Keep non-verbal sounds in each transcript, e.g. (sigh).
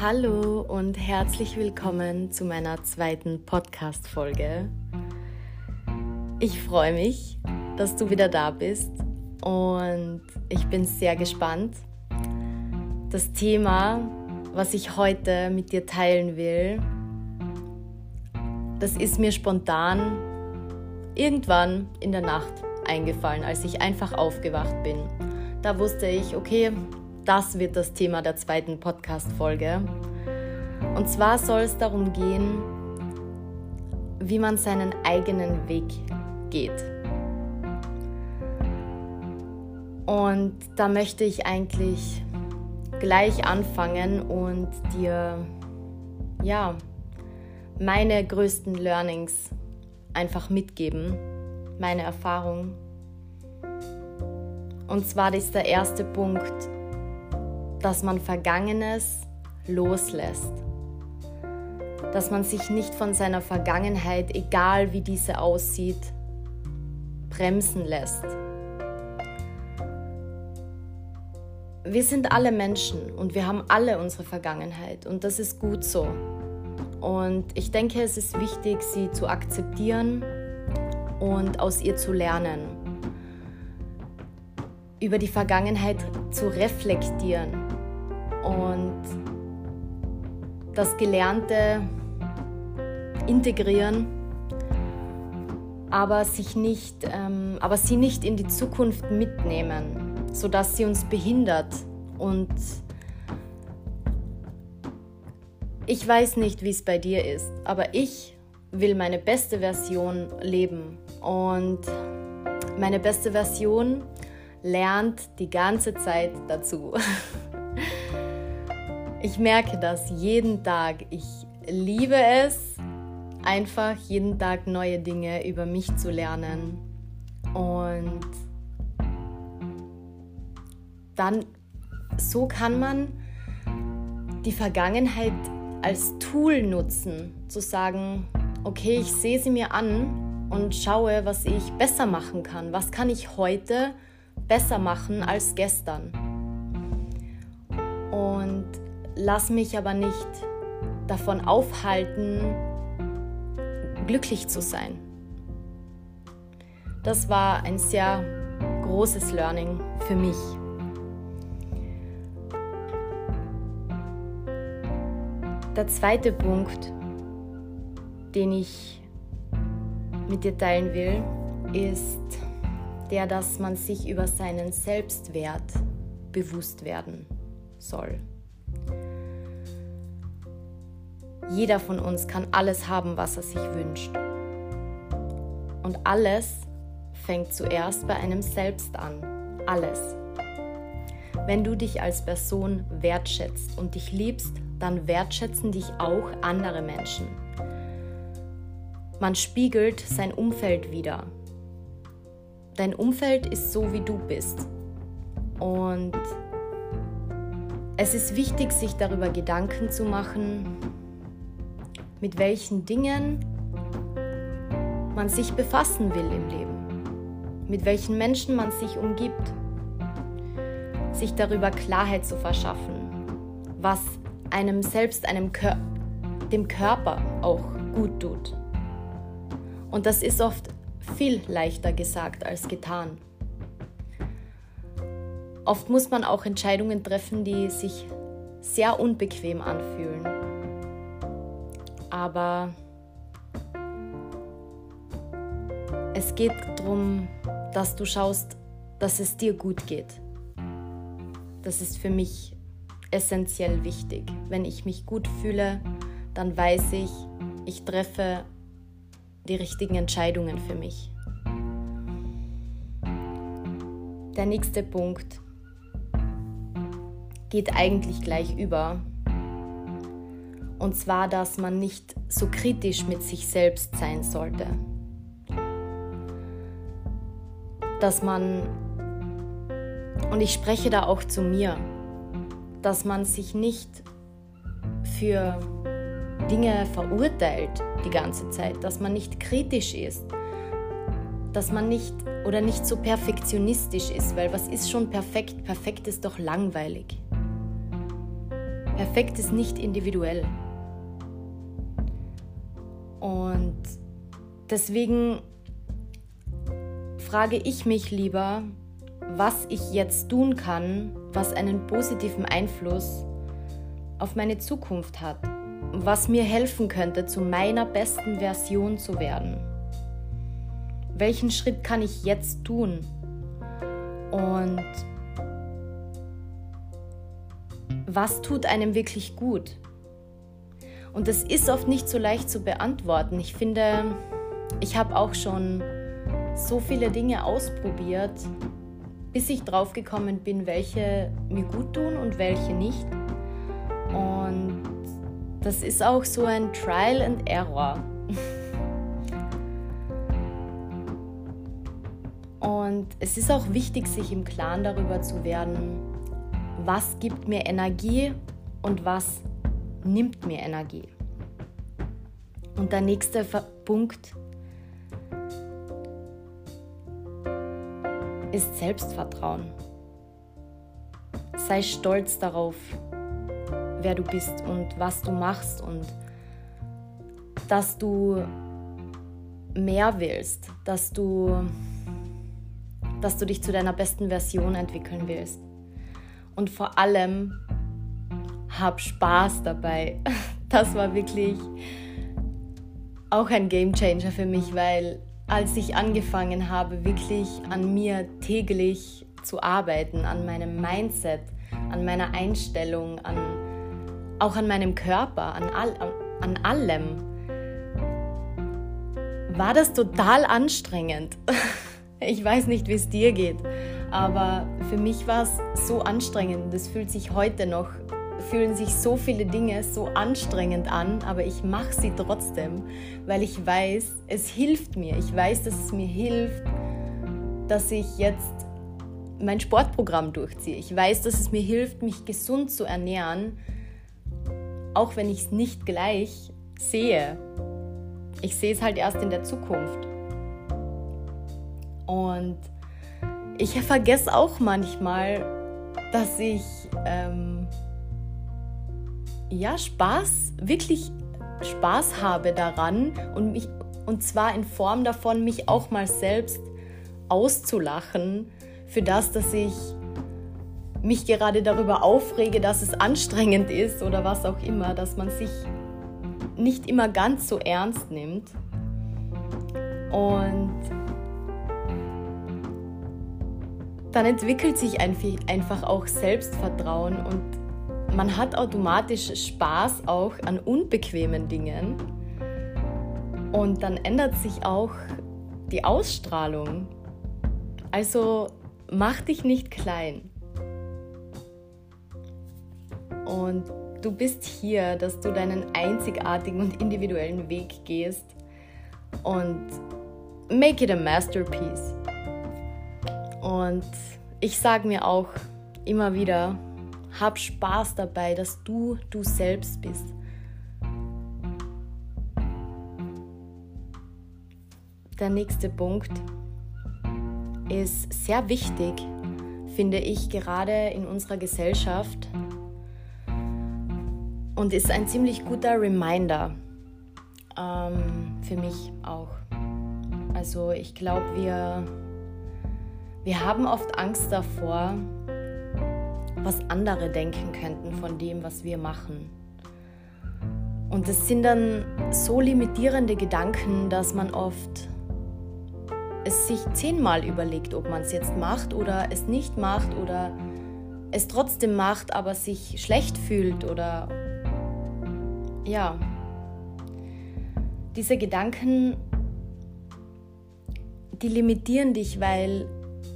Hallo und herzlich willkommen zu meiner zweiten Podcast-Folge. Ich freue mich, dass du wieder da bist und ich bin sehr gespannt. Das Thema, was ich heute mit dir teilen will, das ist mir spontan irgendwann in der Nacht eingefallen, als ich einfach aufgewacht bin. Da wusste ich, okay, das wird das Thema der zweiten Podcast-Folge. Und zwar soll es darum gehen, wie man seinen eigenen Weg geht. Und da möchte ich eigentlich gleich anfangen und dir ja meine größten Learnings einfach mitgeben, meine Erfahrung. Und zwar ist der erste Punkt, dass man Vergangenes loslässt. Dass man sich nicht von seiner Vergangenheit, egal wie diese aussieht, bremsen lässt. Wir sind alle Menschen und wir haben alle unsere Vergangenheit und das ist gut so. Und ich denke, es ist wichtig, sie zu akzeptieren und aus ihr zu lernen. Über die Vergangenheit zu reflektieren und das Gelernte integrieren, aber, sich nicht, ähm, aber sie nicht in die Zukunft mitnehmen, sodass sie uns behindert. Und ich weiß nicht, wie es bei dir ist, aber ich will meine beste Version leben. Und meine beste Version lernt die ganze Zeit dazu. (laughs) Ich merke das jeden Tag. Ich liebe es, einfach jeden Tag neue Dinge über mich zu lernen. Und dann, so kann man die Vergangenheit als Tool nutzen, zu sagen, okay, ich sehe sie mir an und schaue, was ich besser machen kann. Was kann ich heute besser machen als gestern? Lass mich aber nicht davon aufhalten, glücklich zu sein. Das war ein sehr großes Learning für mich. Der zweite Punkt, den ich mit dir teilen will, ist der, dass man sich über seinen Selbstwert bewusst werden soll. Jeder von uns kann alles haben, was er sich wünscht. Und alles fängt zuerst bei einem selbst an. Alles. Wenn du dich als Person wertschätzt und dich liebst, dann wertschätzen dich auch andere Menschen. Man spiegelt sein Umfeld wieder. Dein Umfeld ist so, wie du bist. Und es ist wichtig, sich darüber Gedanken zu machen, mit welchen Dingen man sich befassen will im Leben, mit welchen Menschen man sich umgibt, sich darüber Klarheit zu verschaffen, was einem selbst, einem Kör dem Körper auch gut tut. Und das ist oft viel leichter gesagt als getan. Oft muss man auch Entscheidungen treffen, die sich sehr unbequem anfühlen aber es geht darum, dass du schaust, dass es dir gut geht. Das ist für mich essentiell wichtig. Wenn ich mich gut fühle, dann weiß ich, ich treffe die richtigen Entscheidungen für mich. Der nächste Punkt geht eigentlich gleich über und zwar, dass man nicht so kritisch mit sich selbst sein sollte. Dass man, und ich spreche da auch zu mir, dass man sich nicht für Dinge verurteilt die ganze Zeit, dass man nicht kritisch ist, dass man nicht oder nicht so perfektionistisch ist, weil was ist schon perfekt? Perfekt ist doch langweilig. Perfekt ist nicht individuell. Und deswegen frage ich mich lieber, was ich jetzt tun kann, was einen positiven Einfluss auf meine Zukunft hat, was mir helfen könnte, zu meiner besten Version zu werden. Welchen Schritt kann ich jetzt tun? Und was tut einem wirklich gut? Und das ist oft nicht so leicht zu beantworten. Ich finde, ich habe auch schon so viele Dinge ausprobiert, bis ich drauf gekommen bin, welche mir gut tun und welche nicht. Und das ist auch so ein Trial and Error. Und es ist auch wichtig, sich im Klaren darüber zu werden, was gibt mir Energie und was nimmt mir Energie. Und der nächste Punkt ist Selbstvertrauen. Sei stolz darauf, wer du bist und was du machst und dass du mehr willst, dass du, dass du dich zu deiner besten Version entwickeln willst. Und vor allem hab Spaß dabei. (laughs) Das war wirklich auch ein Game Changer für mich, weil als ich angefangen habe, wirklich an mir täglich zu arbeiten, an meinem Mindset, an meiner Einstellung, an, auch an meinem Körper, an, all, an allem, war das total anstrengend. (laughs) Ich weiß nicht, wie es dir geht, aber für mich war es so anstrengend. Es fühlt sich heute noch fühlen sich so viele Dinge so anstrengend an, aber ich mache sie trotzdem, weil ich weiß, es hilft mir. Ich weiß, dass es mir hilft, dass ich jetzt mein Sportprogramm durchziehe. Ich weiß, dass es mir hilft, mich gesund zu ernähren, auch wenn ich es nicht gleich sehe. Ich sehe es halt erst in der Zukunft. Und ich vergesse auch manchmal, dass ich ähm, ja, Spaß, wirklich Spaß habe daran und mich und zwar in Form davon, mich auch mal selbst auszulachen für das, dass ich mich gerade darüber aufrege, dass es anstrengend ist oder was auch immer, dass man sich nicht immer ganz so ernst nimmt. Und dann entwickelt sich einfach auch Selbstvertrauen und man hat automatisch Spaß auch an unbequemen Dingen und dann ändert sich auch die Ausstrahlung. Also mach dich nicht klein. Und du bist hier, dass du deinen einzigartigen und individuellen Weg gehst und make it a masterpiece. Und ich sage mir auch immer wieder, hab Spaß dabei, dass du du selbst bist. Der nächste Punkt ist sehr wichtig, finde ich, gerade in unserer Gesellschaft und ist ein ziemlich guter Reminder ähm, für mich auch. Also ich glaube, wir, wir haben oft Angst davor, was andere denken könnten von dem, was wir machen. Und es sind dann so limitierende Gedanken, dass man oft es sich zehnmal überlegt, ob man es jetzt macht oder es nicht macht oder es trotzdem macht, aber sich schlecht fühlt oder ja. Diese Gedanken, die limitieren dich, weil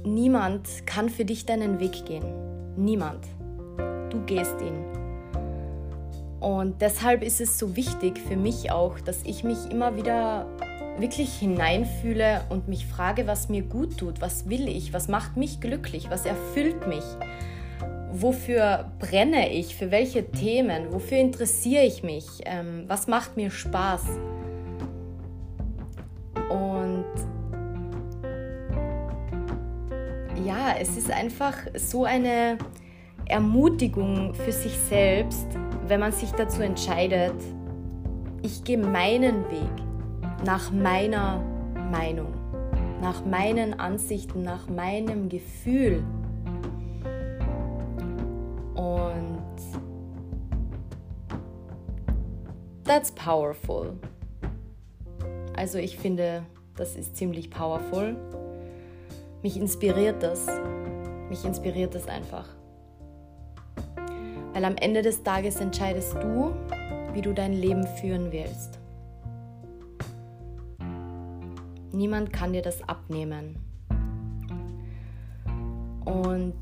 niemand kann für dich deinen Weg gehen. Niemand. Du gehst ihn. Und deshalb ist es so wichtig für mich auch, dass ich mich immer wieder wirklich hineinfühle und mich frage, was mir gut tut, was will ich, was macht mich glücklich, was erfüllt mich, wofür brenne ich, für welche Themen, wofür interessiere ich mich, ähm, was macht mir Spaß. Es ist einfach so eine Ermutigung für sich selbst, wenn man sich dazu entscheidet, ich gehe meinen Weg nach meiner Meinung, nach meinen Ansichten, nach meinem Gefühl. Und that's powerful. Also ich finde, das ist ziemlich powerful. Mich inspiriert das. Mich inspiriert das einfach. Weil am Ende des Tages entscheidest du, wie du dein Leben führen willst. Niemand kann dir das abnehmen. Und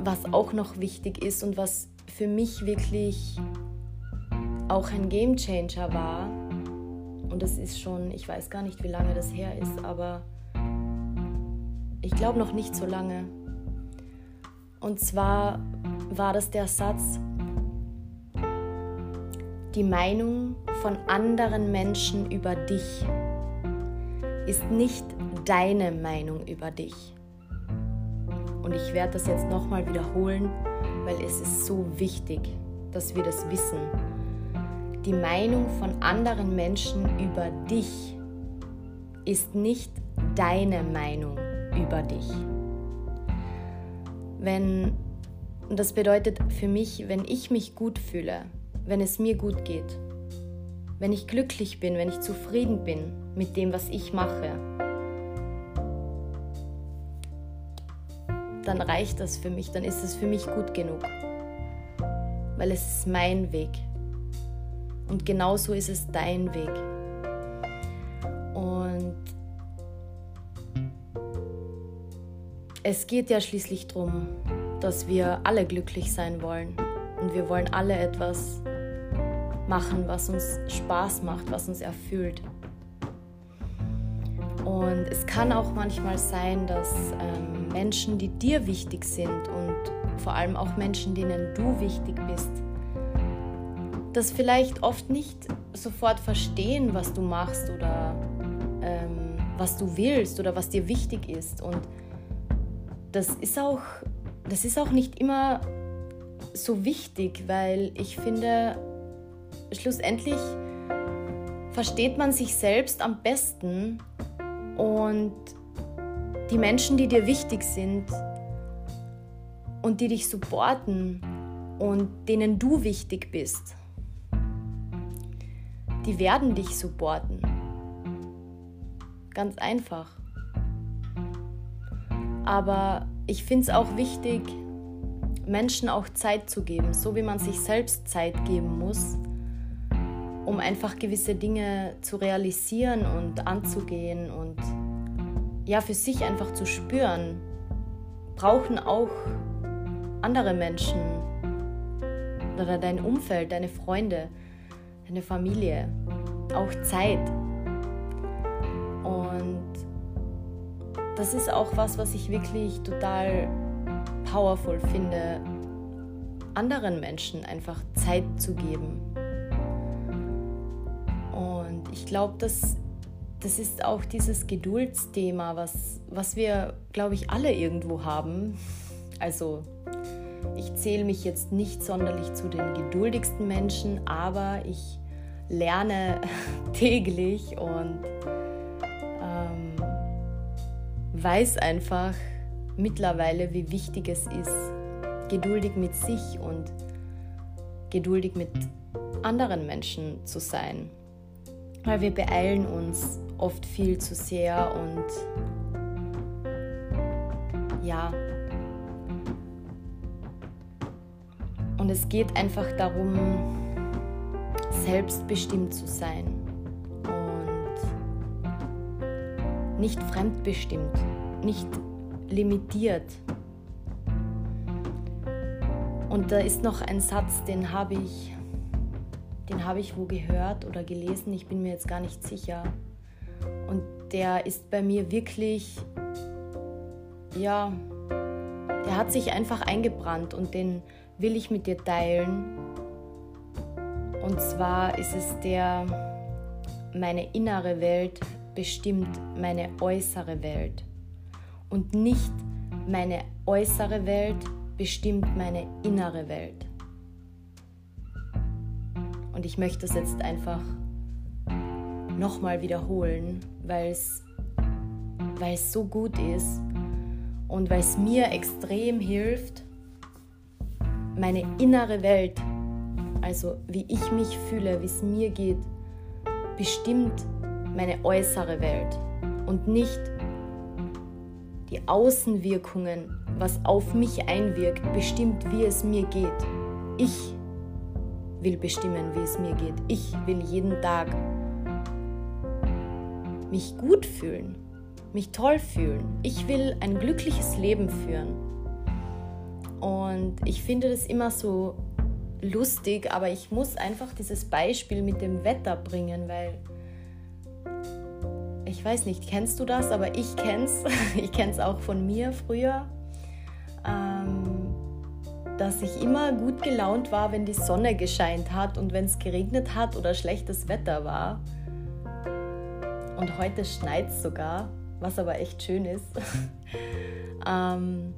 was auch noch wichtig ist und was für mich wirklich auch ein Game Changer war, und das ist schon, ich weiß gar nicht, wie lange das her ist, aber ich glaube noch nicht so lange. Und zwar war das der Satz, die Meinung von anderen Menschen über dich ist nicht deine Meinung über dich. Und ich werde das jetzt nochmal wiederholen, weil es ist so wichtig, dass wir das wissen. Die Meinung von anderen Menschen über dich ist nicht deine Meinung über dich. Wenn und das bedeutet für mich, wenn ich mich gut fühle, wenn es mir gut geht, wenn ich glücklich bin, wenn ich zufrieden bin mit dem, was ich mache, dann reicht das für mich, dann ist es für mich gut genug. Weil es ist mein Weg. Und genauso ist es dein Weg. Es geht ja schließlich darum, dass wir alle glücklich sein wollen und wir wollen alle etwas machen, was uns Spaß macht, was uns erfüllt. Und es kann auch manchmal sein, dass ähm, Menschen, die dir wichtig sind und vor allem auch Menschen, denen du wichtig bist, das vielleicht oft nicht sofort verstehen, was du machst oder ähm, was du willst oder was dir wichtig ist. Und das ist auch das ist auch nicht immer so wichtig, weil ich finde, schlussendlich versteht man sich selbst am besten und die Menschen, die dir wichtig sind und die dich supporten und denen du wichtig bist, die werden dich supporten. Ganz einfach. Aber ich finde es auch wichtig, Menschen auch Zeit zu geben, so wie man sich selbst Zeit geben muss, um einfach gewisse Dinge zu realisieren und anzugehen und ja, für sich einfach zu spüren, brauchen auch andere Menschen oder dein Umfeld, deine Freunde, deine Familie auch Zeit. Und das ist auch was, was ich wirklich total powerful finde, anderen Menschen einfach Zeit zu geben. Und ich glaube, das, das ist auch dieses Geduldsthema, was, was wir, glaube ich, alle irgendwo haben. Also ich zähle mich jetzt nicht sonderlich zu den geduldigsten Menschen, aber ich lerne (laughs) täglich und weiß einfach mittlerweile, wie wichtig es ist, geduldig mit sich und geduldig mit anderen Menschen zu sein. Weil wir beeilen uns oft viel zu sehr und ja. Und es geht einfach darum, selbstbestimmt zu sein nicht fremdbestimmt, nicht limitiert. Und da ist noch ein Satz, den habe ich, den habe ich wo gehört oder gelesen, ich bin mir jetzt gar nicht sicher. Und der ist bei mir wirklich, ja, der hat sich einfach eingebrannt und den will ich mit dir teilen. Und zwar ist es der, meine innere Welt bestimmt meine äußere Welt und nicht meine äußere Welt bestimmt meine innere Welt. Und ich möchte es jetzt einfach nochmal wiederholen, weil es so gut ist und weil es mir extrem hilft, meine innere Welt, also wie ich mich fühle, wie es mir geht, bestimmt meine äußere Welt und nicht die Außenwirkungen, was auf mich einwirkt, bestimmt, wie es mir geht. Ich will bestimmen, wie es mir geht. Ich will jeden Tag mich gut fühlen, mich toll fühlen. Ich will ein glückliches Leben führen. Und ich finde das immer so lustig, aber ich muss einfach dieses Beispiel mit dem Wetter bringen, weil weiß nicht, kennst du das? Aber ich kenn's. (laughs) Ich kenn's auch von mir früher, ähm, dass ich immer gut gelaunt war, wenn die Sonne gescheint hat und wenn es geregnet hat oder schlechtes Wetter war. Und heute schneit sogar, was aber echt schön ist. (laughs) ähm,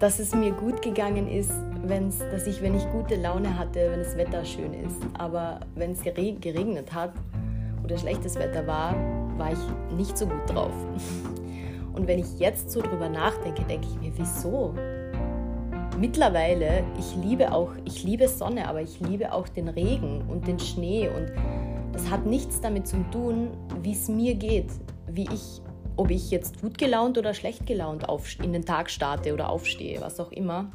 dass es mir gut gegangen ist, wenn's, dass ich, wenn ich gute Laune hatte, wenn das Wetter schön ist. Aber wenn es geregnet hat oder schlechtes Wetter war, war ich nicht so gut drauf. (laughs) Und wenn ich jetzt so drüber nachdenke, denke ich mir, wieso? Mittlerweile, ich liebe auch, ich liebe Sonne, aber ich liebe auch den Regen und den Schnee und das hat nichts damit zu tun, wie es mir geht, wie ich ob ich jetzt gut gelaunt oder schlecht gelaunt in den Tag starte oder aufstehe, was auch immer.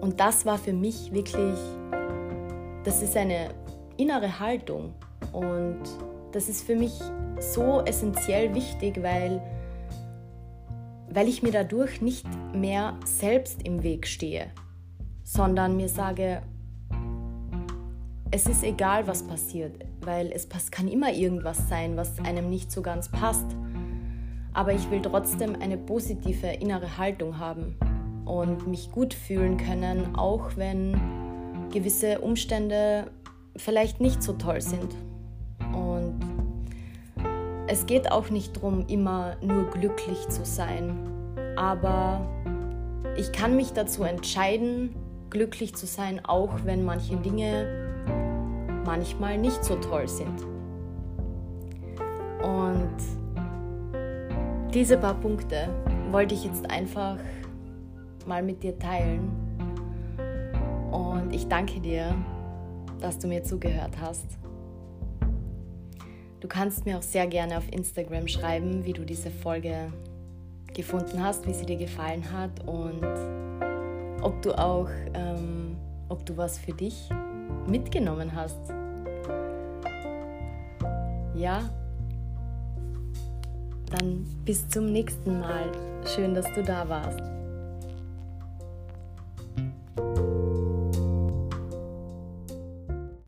Und das war für mich wirklich, das ist eine innere Haltung und das ist für mich so essentiell wichtig, weil, weil ich mir dadurch nicht mehr selbst im Weg stehe, sondern mir sage, es ist egal, was passiert, weil es kann immer irgendwas sein, was einem nicht so ganz passt. Aber ich will trotzdem eine positive innere Haltung haben und mich gut fühlen können, auch wenn gewisse Umstände vielleicht nicht so toll sind. Und es geht auch nicht darum, immer nur glücklich zu sein, aber ich kann mich dazu entscheiden, glücklich zu sein, auch wenn manche Dinge manchmal nicht so toll sind. Und diese paar Punkte wollte ich jetzt einfach mal mit dir teilen. Und ich danke dir, dass du mir zugehört hast. Du kannst mir auch sehr gerne auf Instagram schreiben, wie du diese Folge gefunden hast, wie sie dir gefallen hat und ob du auch, ähm, ob du was für dich mitgenommen hast. Ja? Dann bis zum nächsten Mal. Schön, dass du da warst.